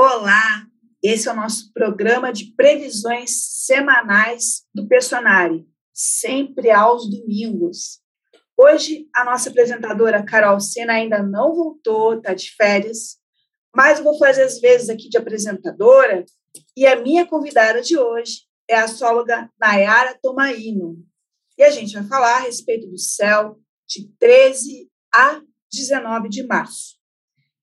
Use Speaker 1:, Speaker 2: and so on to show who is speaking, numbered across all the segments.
Speaker 1: Olá, esse é o nosso programa de previsões semanais do Personari, sempre aos domingos. Hoje, a nossa apresentadora Carol Sena ainda não voltou, está de férias, mas eu vou fazer as vezes aqui de apresentadora e a minha convidada de hoje é a astróloga Nayara Tomaino. E a gente vai falar a respeito do céu de 13 a 19 de março.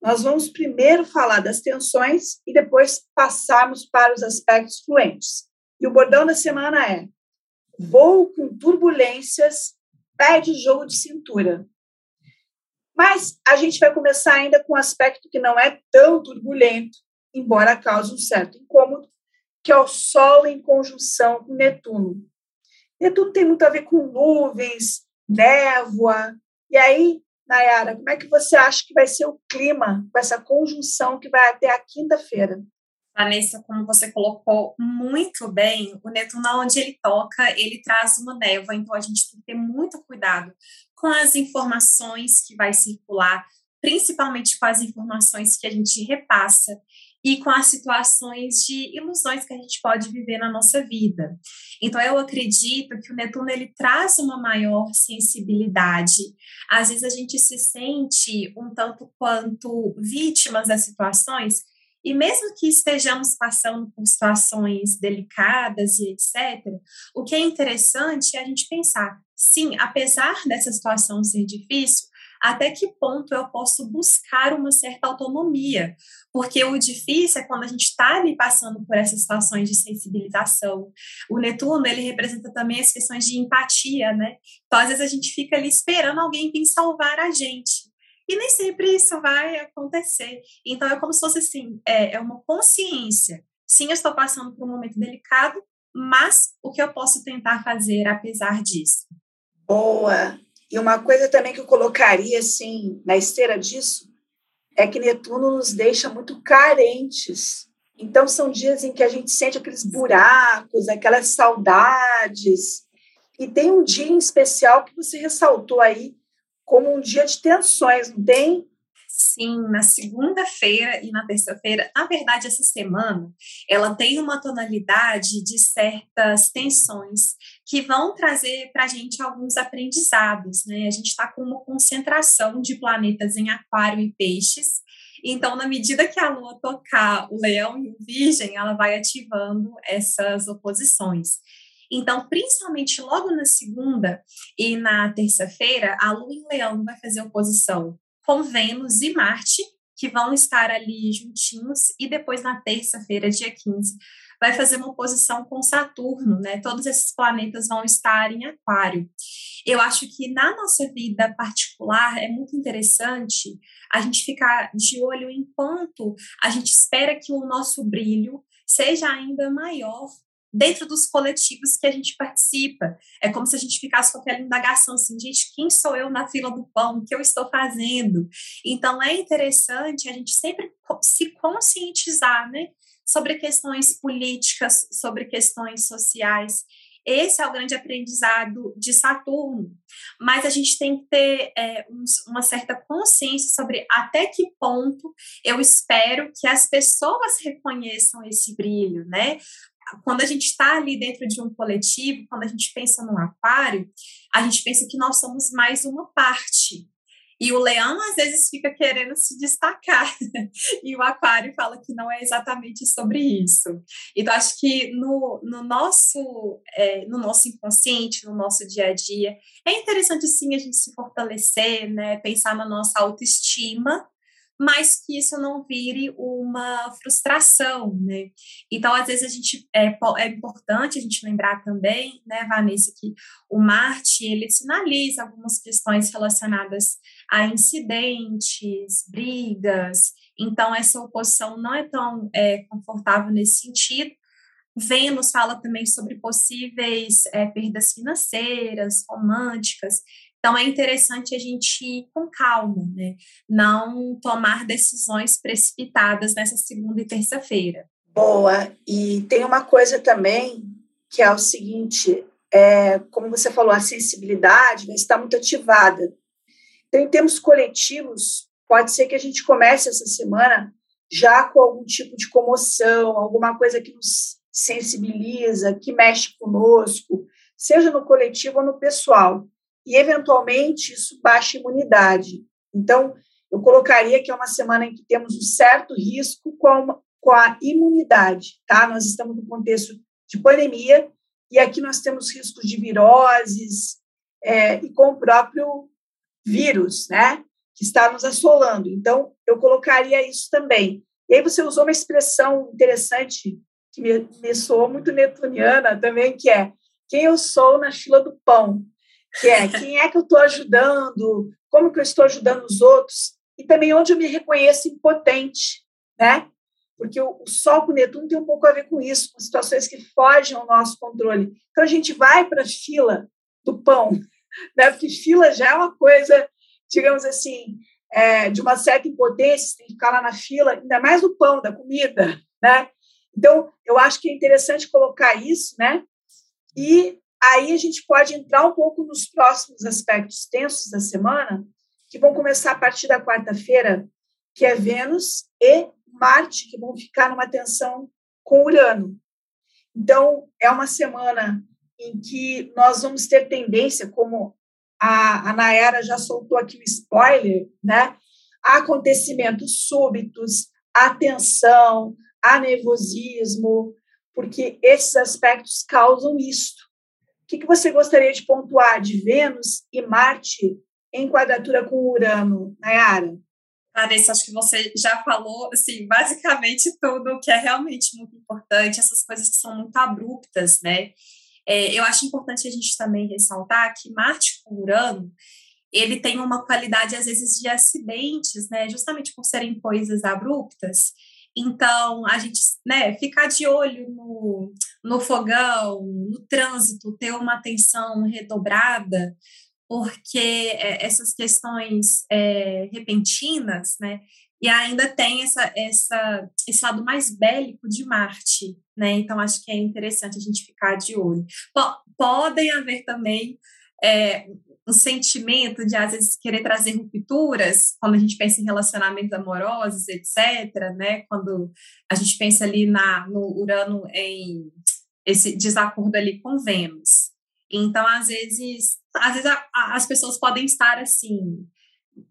Speaker 1: Nós vamos primeiro falar das tensões e depois passarmos para os aspectos fluentes. E o bordão da semana é: voo com turbulências, pede jogo de cintura. Mas a gente vai começar ainda com um aspecto que não é tão turbulento, embora cause um certo incômodo, que é o Sol em conjunção com Netuno. Netuno tem muito a ver com nuvens, névoa, e aí Nayara, como é que você acha que vai ser o clima com essa conjunção que vai até a quinta-feira?
Speaker 2: Vanessa, como você colocou muito bem, o Netuno, onde ele toca, ele traz uma névoa, então a gente tem que ter muito cuidado com as informações que vai circular, principalmente com as informações que a gente repassa e com as situações de ilusões que a gente pode viver na nossa vida. Então eu acredito que o Netuno ele traz uma maior sensibilidade. Às vezes a gente se sente um tanto quanto vítimas das situações e mesmo que estejamos passando por situações delicadas e etc, o que é interessante é a gente pensar, sim, apesar dessa situação ser difícil, até que ponto eu posso buscar uma certa autonomia. Porque o difícil é quando a gente está ali passando por essas situações de sensibilização. O Netuno, ele representa também as questões de empatia, né? Então, às vezes, a gente fica ali esperando alguém vir salvar a gente. E nem sempre isso vai acontecer. Então, é como se fosse assim: é, é uma consciência. Sim, eu estou passando por um momento delicado, mas o que eu posso tentar fazer apesar disso?
Speaker 1: Boa! E uma coisa também que eu colocaria assim na esteira disso é que Netuno nos deixa muito carentes. Então são dias em que a gente sente aqueles buracos, aquelas saudades. E tem um dia em especial que você ressaltou aí como um dia de tensões, não tem?
Speaker 2: Sim, na segunda-feira e na terça-feira, na verdade, essa semana, ela tem uma tonalidade de certas tensões que vão trazer para a gente alguns aprendizados, né? A gente está com uma concentração de planetas em Aquário e Peixes, então, na medida que a Lua tocar o Leão e o Virgem, ela vai ativando essas oposições. Então, principalmente logo na segunda e na terça-feira, a Lua em Leão vai fazer oposição com Vênus e Marte, que vão estar ali juntinhos, e depois na terça-feira, dia 15, vai fazer uma oposição com Saturno, né? Todos esses planetas vão estar em Aquário. Eu acho que na nossa vida particular é muito interessante a gente ficar de olho enquanto a gente espera que o nosso brilho seja ainda maior dentro dos coletivos que a gente participa. É como se a gente ficasse com aquela indagação assim, gente, quem sou eu na fila do pão? O que eu estou fazendo? Então é interessante a gente sempre se conscientizar, né? Sobre questões políticas, sobre questões sociais. Esse é o grande aprendizado de Saturno. Mas a gente tem que ter é, um, uma certa consciência sobre até que ponto eu espero que as pessoas reconheçam esse brilho, né? quando a gente está ali dentro de um coletivo, quando a gente pensa no aquário, a gente pensa que nós somos mais uma parte. E o leão, às vezes, fica querendo se destacar. e o aquário fala que não é exatamente sobre isso. Então, acho que no, no, nosso, é, no nosso inconsciente, no nosso dia a dia, é interessante, sim, a gente se fortalecer, né? pensar na nossa autoestima, mas que isso não vire uma frustração, né? Então, às vezes, a gente é, é importante a gente lembrar também, né, Vanessa, que o Marte ele sinaliza algumas questões relacionadas a incidentes, brigas. Então, essa oposição não é tão é, confortável nesse sentido. Vênus fala também sobre possíveis é, perdas financeiras, românticas. Então, é interessante a gente ir com calma, né? Não tomar decisões precipitadas nessa segunda e terça-feira.
Speaker 1: Boa. E tem uma coisa também que é o seguinte: é, como você falou, a sensibilidade né, está muito ativada. Então, em termos coletivos, pode ser que a gente comece essa semana já com algum tipo de comoção, alguma coisa que nos sensibiliza, que mexe conosco, seja no coletivo ou no pessoal. E, eventualmente, isso baixa a imunidade. Então, eu colocaria que é uma semana em que temos um certo risco com a, com a imunidade, tá? Nós estamos no contexto de pandemia e aqui nós temos riscos de viroses é, e com o próprio vírus, né? Que está nos assolando. Então, eu colocaria isso também. E aí você usou uma expressão interessante que me, me soou muito netuniana também, que é quem eu sou na fila do pão, que é quem é que eu estou ajudando, como que eu estou ajudando os outros, e também onde eu me reconheço impotente, né? Porque o, Sol com Netuno tem um pouco a ver com isso, com situações que fogem ao nosso controle. Então a gente vai para a fila do pão, né? Porque fila já é uma coisa, digamos assim, é, de uma certa impotência, tem que ficar lá na fila, ainda mais o pão, da comida, né? Então, eu acho que é interessante colocar isso, né? E aí a gente pode entrar um pouco nos próximos aspectos tensos da semana, que vão começar a partir da quarta-feira, que é Vênus e Marte, que vão ficar numa tensão com Urano. Então, é uma semana em que nós vamos ter tendência, como a, a já soltou aqui o spoiler, né? A acontecimentos súbitos, a tensão, a nervosismo, porque esses aspectos causam isto. O que, que você gostaria de pontuar de Vênus e Marte em quadratura com Urano, Nayara?
Speaker 2: Larissa, acho que você já falou, assim, basicamente tudo que é realmente muito importante, essas coisas que são muito abruptas, né? É, eu acho importante a gente também ressaltar que Marte com Urano, ele tem uma qualidade, às vezes, de acidentes, né? Justamente por serem coisas abruptas, então, a gente né, ficar de olho no, no fogão, no trânsito, ter uma atenção redobrada, porque é, essas questões é, repentinas, né, e ainda tem essa, essa, esse lado mais bélico de Marte, né? Então acho que é interessante a gente ficar de olho. podem haver também é, um sentimento de às vezes querer trazer rupturas, quando a gente pensa em relacionamentos amorosos, etc., né? Quando a gente pensa ali na, no Urano em esse desacordo ali com Vênus. Então, às vezes, às vezes a, a, as pessoas podem estar assim,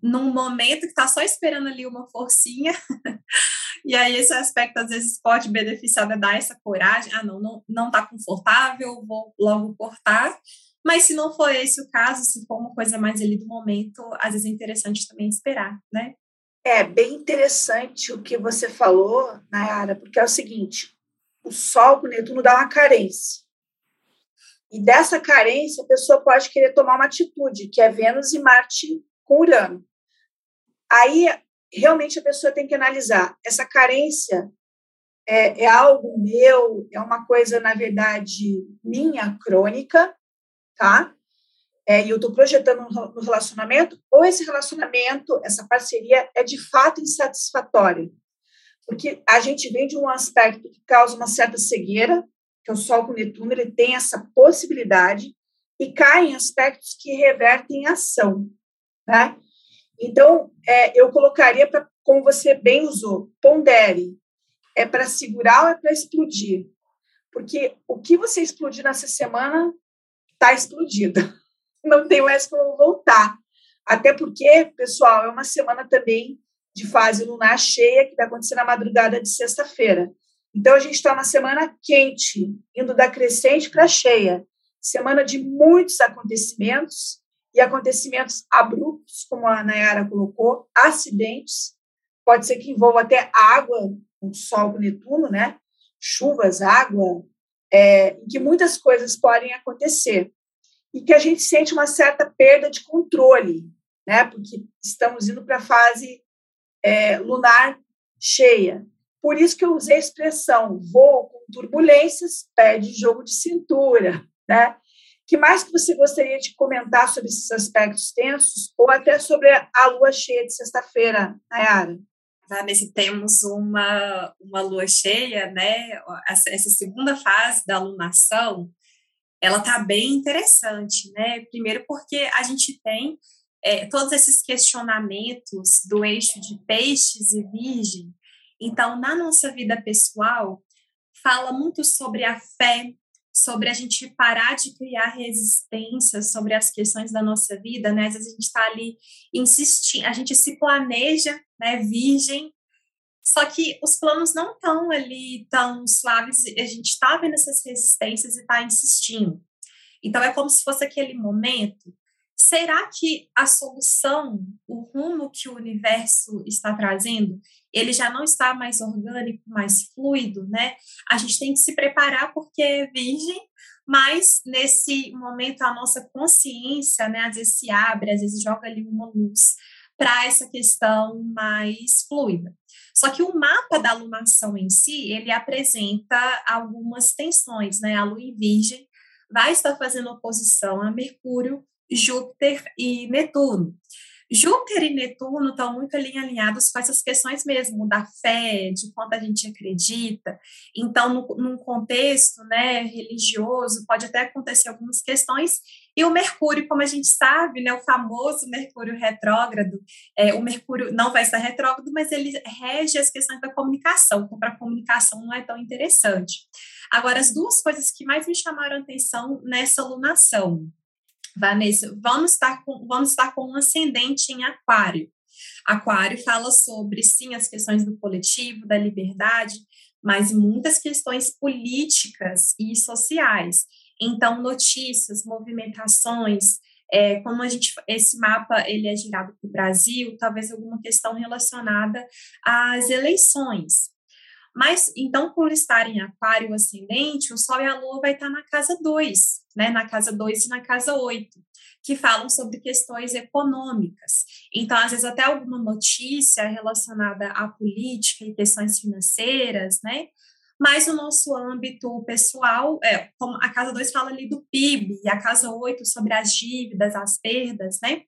Speaker 2: num momento que está só esperando ali uma forcinha, e aí esse aspecto às vezes pode beneficiar, né, dar essa coragem, ah, não, não, não tá confortável, vou logo cortar, mas se não for esse o caso, se for uma coisa mais ali do momento, às vezes é interessante também esperar, né?
Speaker 1: É bem interessante o que você falou, Nayara, porque é o seguinte: o Sol com Netuno dá uma carência. E dessa carência, a pessoa pode querer tomar uma atitude, que é Vênus e Marte com Urano. Aí, realmente, a pessoa tem que analisar: essa carência é, é algo meu, é uma coisa, na verdade, minha, crônica, tá? É, e eu estou projetando no relacionamento, ou esse relacionamento, essa parceria é de fato insatisfatória. Porque a gente vem de um aspecto que causa uma certa cegueira, que é o Sol com Netuno, ele tem essa possibilidade e cai em aspectos que revertem em ação, né? Então, é, eu colocaria para, como você bem usou, pondere. É para segurar ou é para explodir? Porque o que você explodir nessa semana está explodida. Não tem mais como voltar. Até porque, pessoal, é uma semana também de fase lunar cheia que vai acontecer na madrugada de sexta-feira. Então, a gente está uma semana quente, indo da crescente para cheia. Semana de muitos acontecimentos e acontecimentos abruptos, como a Nayara colocou, acidentes. Pode ser que envolva até água, o Sol com Netuno, né? Chuvas, água, é, em que muitas coisas podem acontecer. E que a gente sente uma certa perda de controle, né? Porque estamos indo para a fase é, lunar cheia. Por isso que eu usei a expressão voo com turbulências, pede jogo de cintura, né? que mais que você gostaria de comentar sobre esses aspectos tensos ou até sobre a lua cheia de sexta-feira, Nayara?
Speaker 2: Vanessa, temos uma, uma lua cheia, né? Essa segunda fase da alunação, ela tá bem interessante, né? Primeiro porque a gente tem é, todos esses questionamentos do eixo de peixes e virgem Então, na nossa vida pessoal, fala muito sobre a fé, sobre a gente parar de criar resistência sobre as questões da nossa vida, né? Às vezes a gente está ali insistindo, a gente se planeja, né, virgem, só que os planos não estão ali tão suaves, a gente está vendo essas resistências e está insistindo. Então é como se fosse aquele momento. Será que a solução, o rumo que o universo está trazendo, ele já não está mais orgânico, mais fluido, né? A gente tem que se preparar porque é virgem, mas nesse momento a nossa consciência, né, às vezes se abre, às vezes joga ali uma luz para essa questão mais fluida. Só que o mapa da alunação em si, ele apresenta algumas tensões, né? A lua em virgem vai estar fazendo oposição a Mercúrio, Júpiter e Netuno. Júpiter e Netuno estão muito alinhados com essas questões mesmo da fé, de quanto a gente acredita. Então, no, num contexto né, religioso, pode até acontecer algumas questões. E o Mercúrio, como a gente sabe, né, o famoso Mercúrio retrógrado, é, o Mercúrio não vai estar retrógrado, mas ele rege as questões da comunicação, então para a comunicação não é tão interessante. Agora, as duas coisas que mais me chamaram atenção nessa lunação, Vanessa, vamos estar com, vamos estar com um ascendente em aquário. Aquário fala sobre, sim, as questões do coletivo, da liberdade, mas muitas questões políticas e sociais. Então, notícias, movimentações, é, como a gente, esse mapa ele é girado para o Brasil, talvez alguma questão relacionada às eleições. Mas, então, por estar em aquário ascendente, o Sol e a Lua vai estar na casa 2, né? Na casa 2 e na casa 8, que falam sobre questões econômicas. Então, às vezes, até alguma notícia relacionada à política e questões financeiras, né? Mas no nosso âmbito pessoal, é, como a casa 2 fala ali do PIB, e a casa 8 sobre as dívidas, as perdas, né?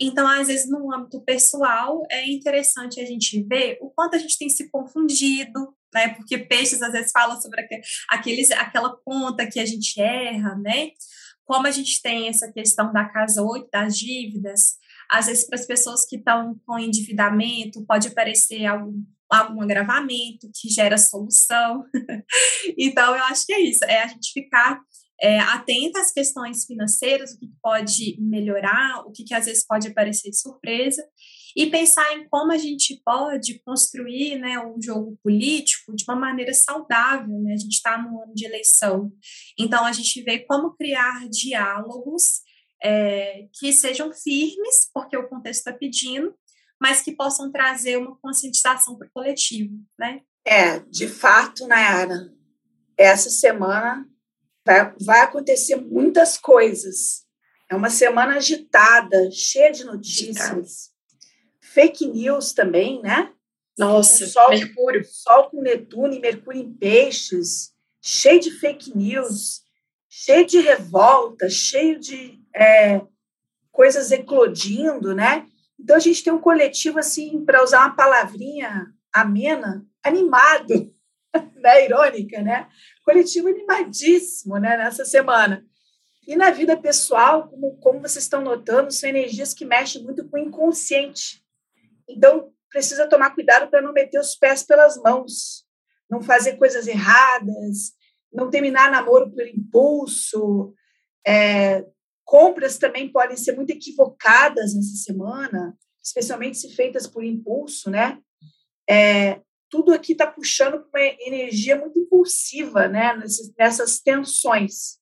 Speaker 2: Então, às vezes, no âmbito pessoal, é interessante a gente ver o quanto a gente tem se confundido, né? Porque peixes às vezes falam sobre aqueles, aquela conta que a gente erra, né? Como a gente tem essa questão da casa 8, das dívidas, às vezes para as pessoas que estão com endividamento, pode aparecer algum, algum agravamento que gera solução. então, eu acho que é isso, é a gente ficar é, atenta às questões financeiras, o que pode melhorar, o que, que às vezes pode aparecer de surpresa, e pensar em como a gente pode construir né, um jogo político de uma maneira saudável. Né? A gente está no ano de eleição, então a gente vê como criar diálogos é, que sejam firmes, porque o contexto está pedindo, mas que possam trazer uma conscientização para o coletivo. Né?
Speaker 1: É, de fato, Nayara, essa semana vai, vai acontecer muitas coisas. É uma semana agitada, cheia de notícias. Fake news também, né?
Speaker 2: Nossa,
Speaker 1: sol, Mercúrio. Sol com Netuno e Mercúrio em peixes, cheio de fake news, cheio de revolta, cheio de é, coisas eclodindo, né? Então a gente tem um coletivo, assim, para usar uma palavrinha amena, animado, né? irônica, né? coletivo animadíssimo né, nessa semana. E na vida pessoal, como, como vocês estão notando, são energias que mexem muito com o inconsciente. Então, precisa tomar cuidado para não meter os pés pelas mãos, não fazer coisas erradas, não terminar namoro por impulso. É, compras também podem ser muito equivocadas nessa semana, especialmente se feitas por impulso, né? É, tudo aqui está puxando uma energia muito impulsiva, né, nessas, nessas tensões.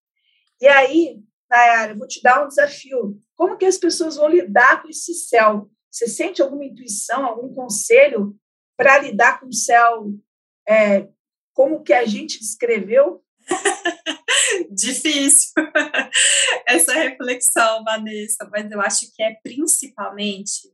Speaker 1: E aí, Nayara, eu vou te dar um desafio. Como que as pessoas vão lidar com esse céu? Você sente alguma intuição, algum conselho para lidar com o céu é, como que a gente descreveu?
Speaker 2: Difícil essa reflexão, Vanessa, mas eu acho que é principalmente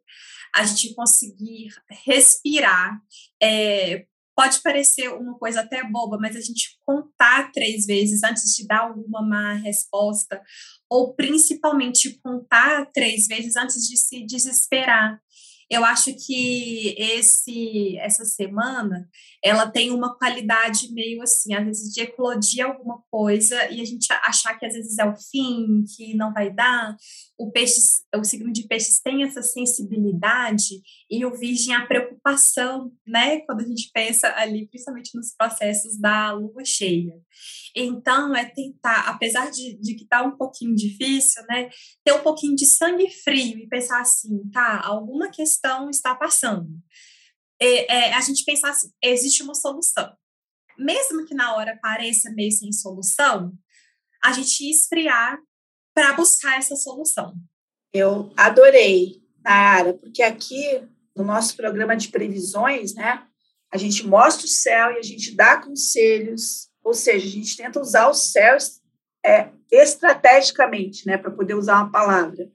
Speaker 2: a gente conseguir respirar. É, pode parecer uma coisa até boba, mas a gente contar três vezes antes de dar alguma má resposta, ou principalmente contar três vezes antes de se desesperar. eu acho que esse essa semana ela tem uma qualidade meio assim, às vezes de eclodir alguma coisa e a gente achar que às vezes é o fim, que não vai dar. O peixe, o signo de peixes tem essa sensibilidade e o virgem a preocupação, né? Quando a gente pensa ali, principalmente nos processos da lua cheia. Então, é tentar, apesar de, de que tá um pouquinho difícil, né? Ter um pouquinho de sangue frio e pensar assim, tá, alguma questão está passando. É, é, a gente pensar assim, existe uma solução. Mesmo que na hora pareça meio sem solução, a gente esfriar para buscar essa solução.
Speaker 1: Eu adorei, Nayara, porque aqui no nosso programa de previsões, né, a gente mostra o céu e a gente dá conselhos ou seja, a gente tenta usar o céu é, estrategicamente, né, para poder usar uma palavra,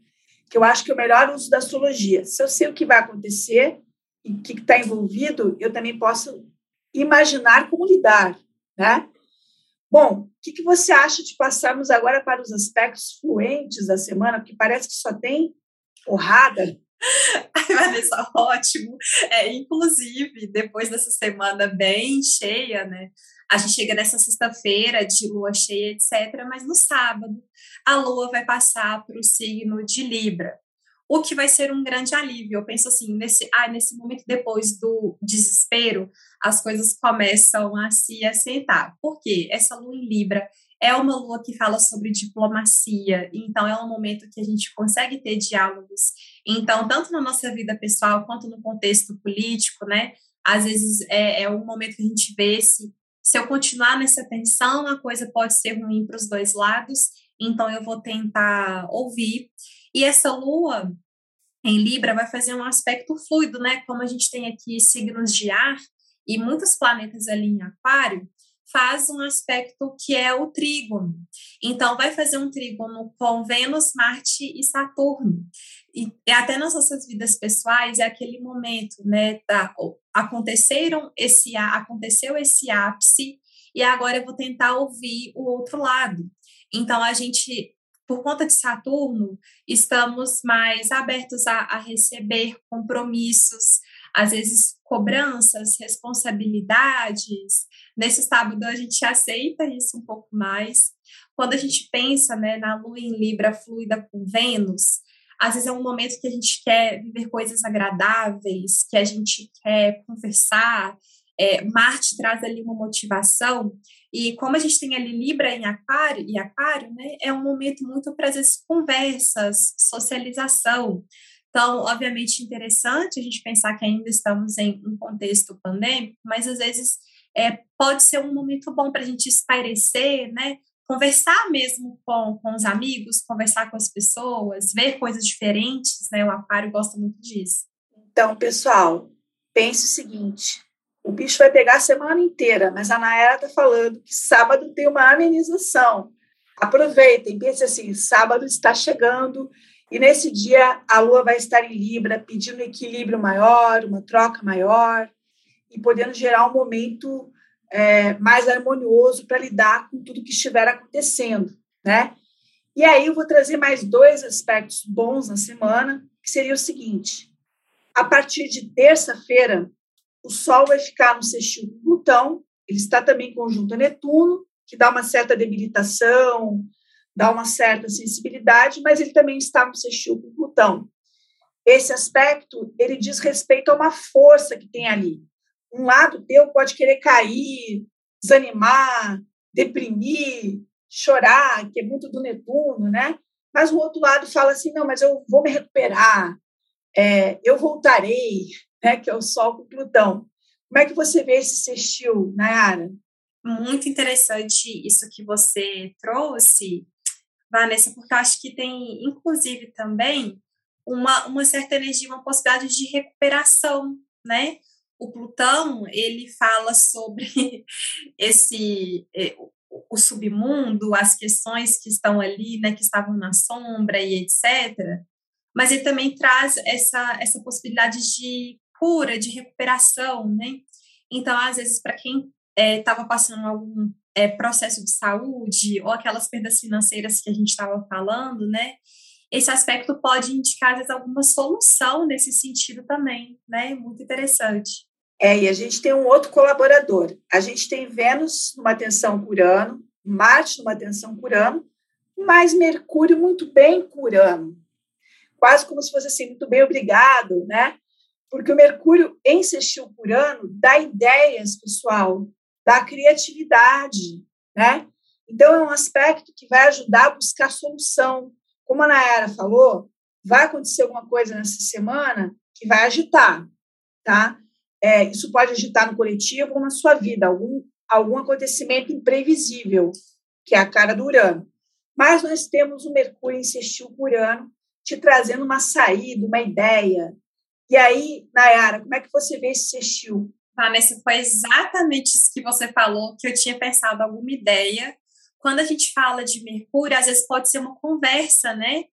Speaker 1: que eu acho que é o melhor uso da astrologia. Se eu sei o que vai acontecer e o que está envolvido, eu também posso imaginar como lidar, né? Bom, o que, que você acha de passarmos agora para os aspectos fluentes da semana, porque parece que só tem porrada.
Speaker 2: Ai, Vanessa, ótimo. É, inclusive, depois dessa semana bem cheia, né? A gente chega nessa sexta-feira de lua cheia, etc., mas no sábado a lua vai passar para o signo de Libra, o que vai ser um grande alívio. Eu penso assim, nesse, ah, nesse momento depois do desespero, as coisas começam a se assentar. Por quê? Essa lua em Libra é uma lua que fala sobre diplomacia, então é um momento que a gente consegue ter diálogos. Então, tanto na nossa vida pessoal quanto no contexto político, né? Às vezes é, é um momento que a gente vê se se eu continuar nessa tensão, a coisa pode ser ruim para os dois lados, então eu vou tentar ouvir. E essa lua em Libra vai fazer um aspecto fluido, né? Como a gente tem aqui signos de ar e muitos planetas ali em Aquário, faz um aspecto que é o trígono. Então, vai fazer um trígono com Vênus, Marte e Saturno. E, até nas nossas vidas pessoais é aquele momento, né, da, aconteceram esse, aconteceu esse ápice e agora eu vou tentar ouvir o outro lado. Então, a gente, por conta de Saturno, estamos mais abertos a, a receber compromissos, às vezes cobranças, responsabilidades. Nesse sábado a gente aceita isso um pouco mais. Quando a gente pensa né, na lua em Libra fluida com Vênus, às vezes é um momento que a gente quer viver coisas agradáveis, que a gente quer conversar. É, Marte traz ali uma motivação. E como a gente tem ali Libra em Aquário, e Aquário, né, é um momento muito para, vezes, conversas, socialização. Então, obviamente, interessante a gente pensar que ainda estamos em um contexto pandêmico, mas às vezes é, pode ser um momento bom para a gente espairecer, né? Conversar mesmo com, com os amigos, conversar com as pessoas, ver coisas diferentes, né? O aquário gosta muito disso.
Speaker 1: Então, pessoal, pense o seguinte: o bicho vai pegar a semana inteira, mas a Nayara está falando que sábado tem uma amenização. Aproveitem, pense assim: sábado está chegando e nesse dia a lua vai estar em Libra, pedindo um equilíbrio maior, uma troca maior e podendo gerar um momento é, mais harmonioso para lidar com tudo que estiver acontecendo, né? E aí eu vou trazer mais dois aspectos bons na semana, que seria o seguinte: a partir de terça-feira, o Sol vai ficar no sextil com Plutão, ele está também conjunto a Netuno, que dá uma certa debilitação, dá uma certa sensibilidade, mas ele também está no sextil com Plutão. Esse aspecto, ele diz respeito a uma força que tem ali, um lado teu pode querer cair, desanimar, deprimir, chorar, que é muito do Netuno, né? Mas o outro lado fala assim, não, mas eu vou me recuperar, é, eu voltarei, né? Que é o Sol com Plutão. Como é que você vê esse sextil, Nayara?
Speaker 2: Muito interessante isso que você trouxe, Vanessa, porque acho que tem, inclusive, também uma, uma certa energia, uma possibilidade de recuperação, né? O Plutão ele fala sobre esse é, o submundo, as questões que estão ali, né, que estavam na sombra e etc. Mas ele também traz essa essa possibilidade de cura, de recuperação, né? Então, às vezes, para quem estava é, passando algum é, processo de saúde ou aquelas perdas financeiras que a gente estava falando, né? esse aspecto pode indicar, às vezes, alguma solução nesse sentido também, né? Muito interessante.
Speaker 1: É, e a gente tem um outro colaborador. A gente tem Vênus numa tensão curano, Marte numa tensão curano, mas Mercúrio muito bem curano. Quase como se fosse assim, muito bem, obrigado, né? Porque o Mercúrio em sextil curano dá ideias, pessoal, da criatividade, né? Então, é um aspecto que vai ajudar a buscar solução. Como a Nayara falou, vai acontecer alguma coisa nessa semana que vai agitar, tá? É, isso pode agitar no coletivo ou na sua vida, algum, algum acontecimento imprevisível, que é a cara do Urano. Mas nós temos o Mercúrio insistiu por Urano, te trazendo uma saída, uma ideia. E aí, Nayara, como é que você vê esse sextil?
Speaker 2: Vanessa, foi exatamente isso que você falou, que eu tinha pensado alguma ideia. Quando a gente fala de Mercúrio, às vezes pode ser uma conversa, né?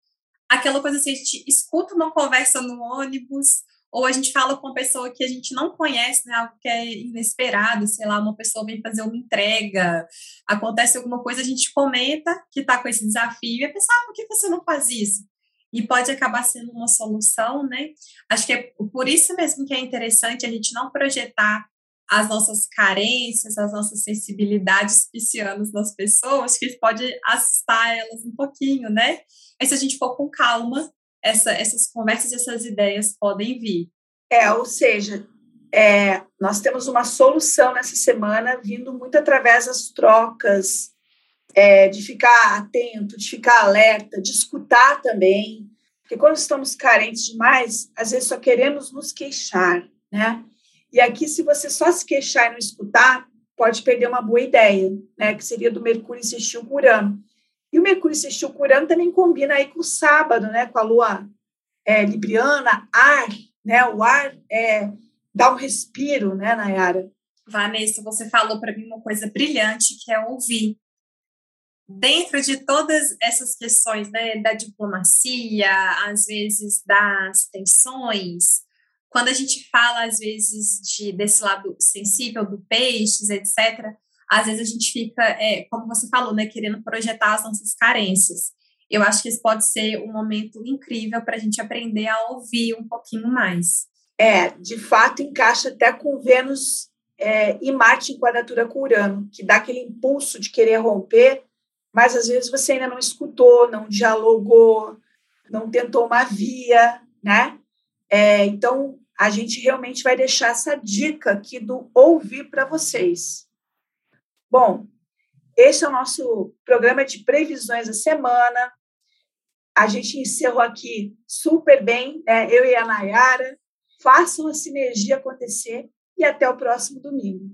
Speaker 2: Aquela coisa assim, a gente escuta uma conversa no ônibus, ou a gente fala com uma pessoa que a gente não conhece, né, algo que é inesperado, sei lá, uma pessoa vem fazer uma entrega, acontece alguma coisa, a gente comenta que está com esse desafio e a pessoa, ah, por que você não faz isso? E pode acabar sendo uma solução, né? Acho que é por isso mesmo que é interessante a gente não projetar as nossas carências, as nossas sensibilidades piscianas nas pessoas, que pode assustar elas um pouquinho, né? Mas se a gente for com calma, essa, essas conversas e essas ideias podem vir.
Speaker 1: É, ou seja, é, nós temos uma solução nessa semana vindo muito através das trocas, é, de ficar atento, de ficar alerta, de escutar também, porque quando estamos carentes demais, às vezes só queremos nos queixar, né? E aqui, se você só se queixar e não escutar, pode perder uma boa ideia, né? Que seria do Mercúrio insistir o Urano. E o Mercúrio sextil curando também combina aí com o sábado, né? Com a lua é, libriana, ar, né? O ar é, dá um respiro, né, Nayara?
Speaker 2: Vanessa, você falou para mim uma coisa brilhante que é ouvir. Dentro de todas essas questões né, da diplomacia, às vezes das tensões, quando a gente fala, às vezes, de, desse lado sensível do peixes, etc., às vezes a gente fica, é, como você falou, né, querendo projetar as nossas carências. Eu acho que esse pode ser um momento incrível para a gente aprender a ouvir um pouquinho mais.
Speaker 1: É, de fato, encaixa até com Vênus é, e Marte em quadratura com Urano, que dá aquele impulso de querer romper, mas às vezes você ainda não escutou, não dialogou, não tentou uma via, né? É, então, a gente realmente vai deixar essa dica aqui do ouvir para vocês. Bom, esse é o nosso programa de previsões da semana. A gente encerrou aqui super bem, né? eu e a Nayara. Façam a sinergia acontecer e até o próximo domingo.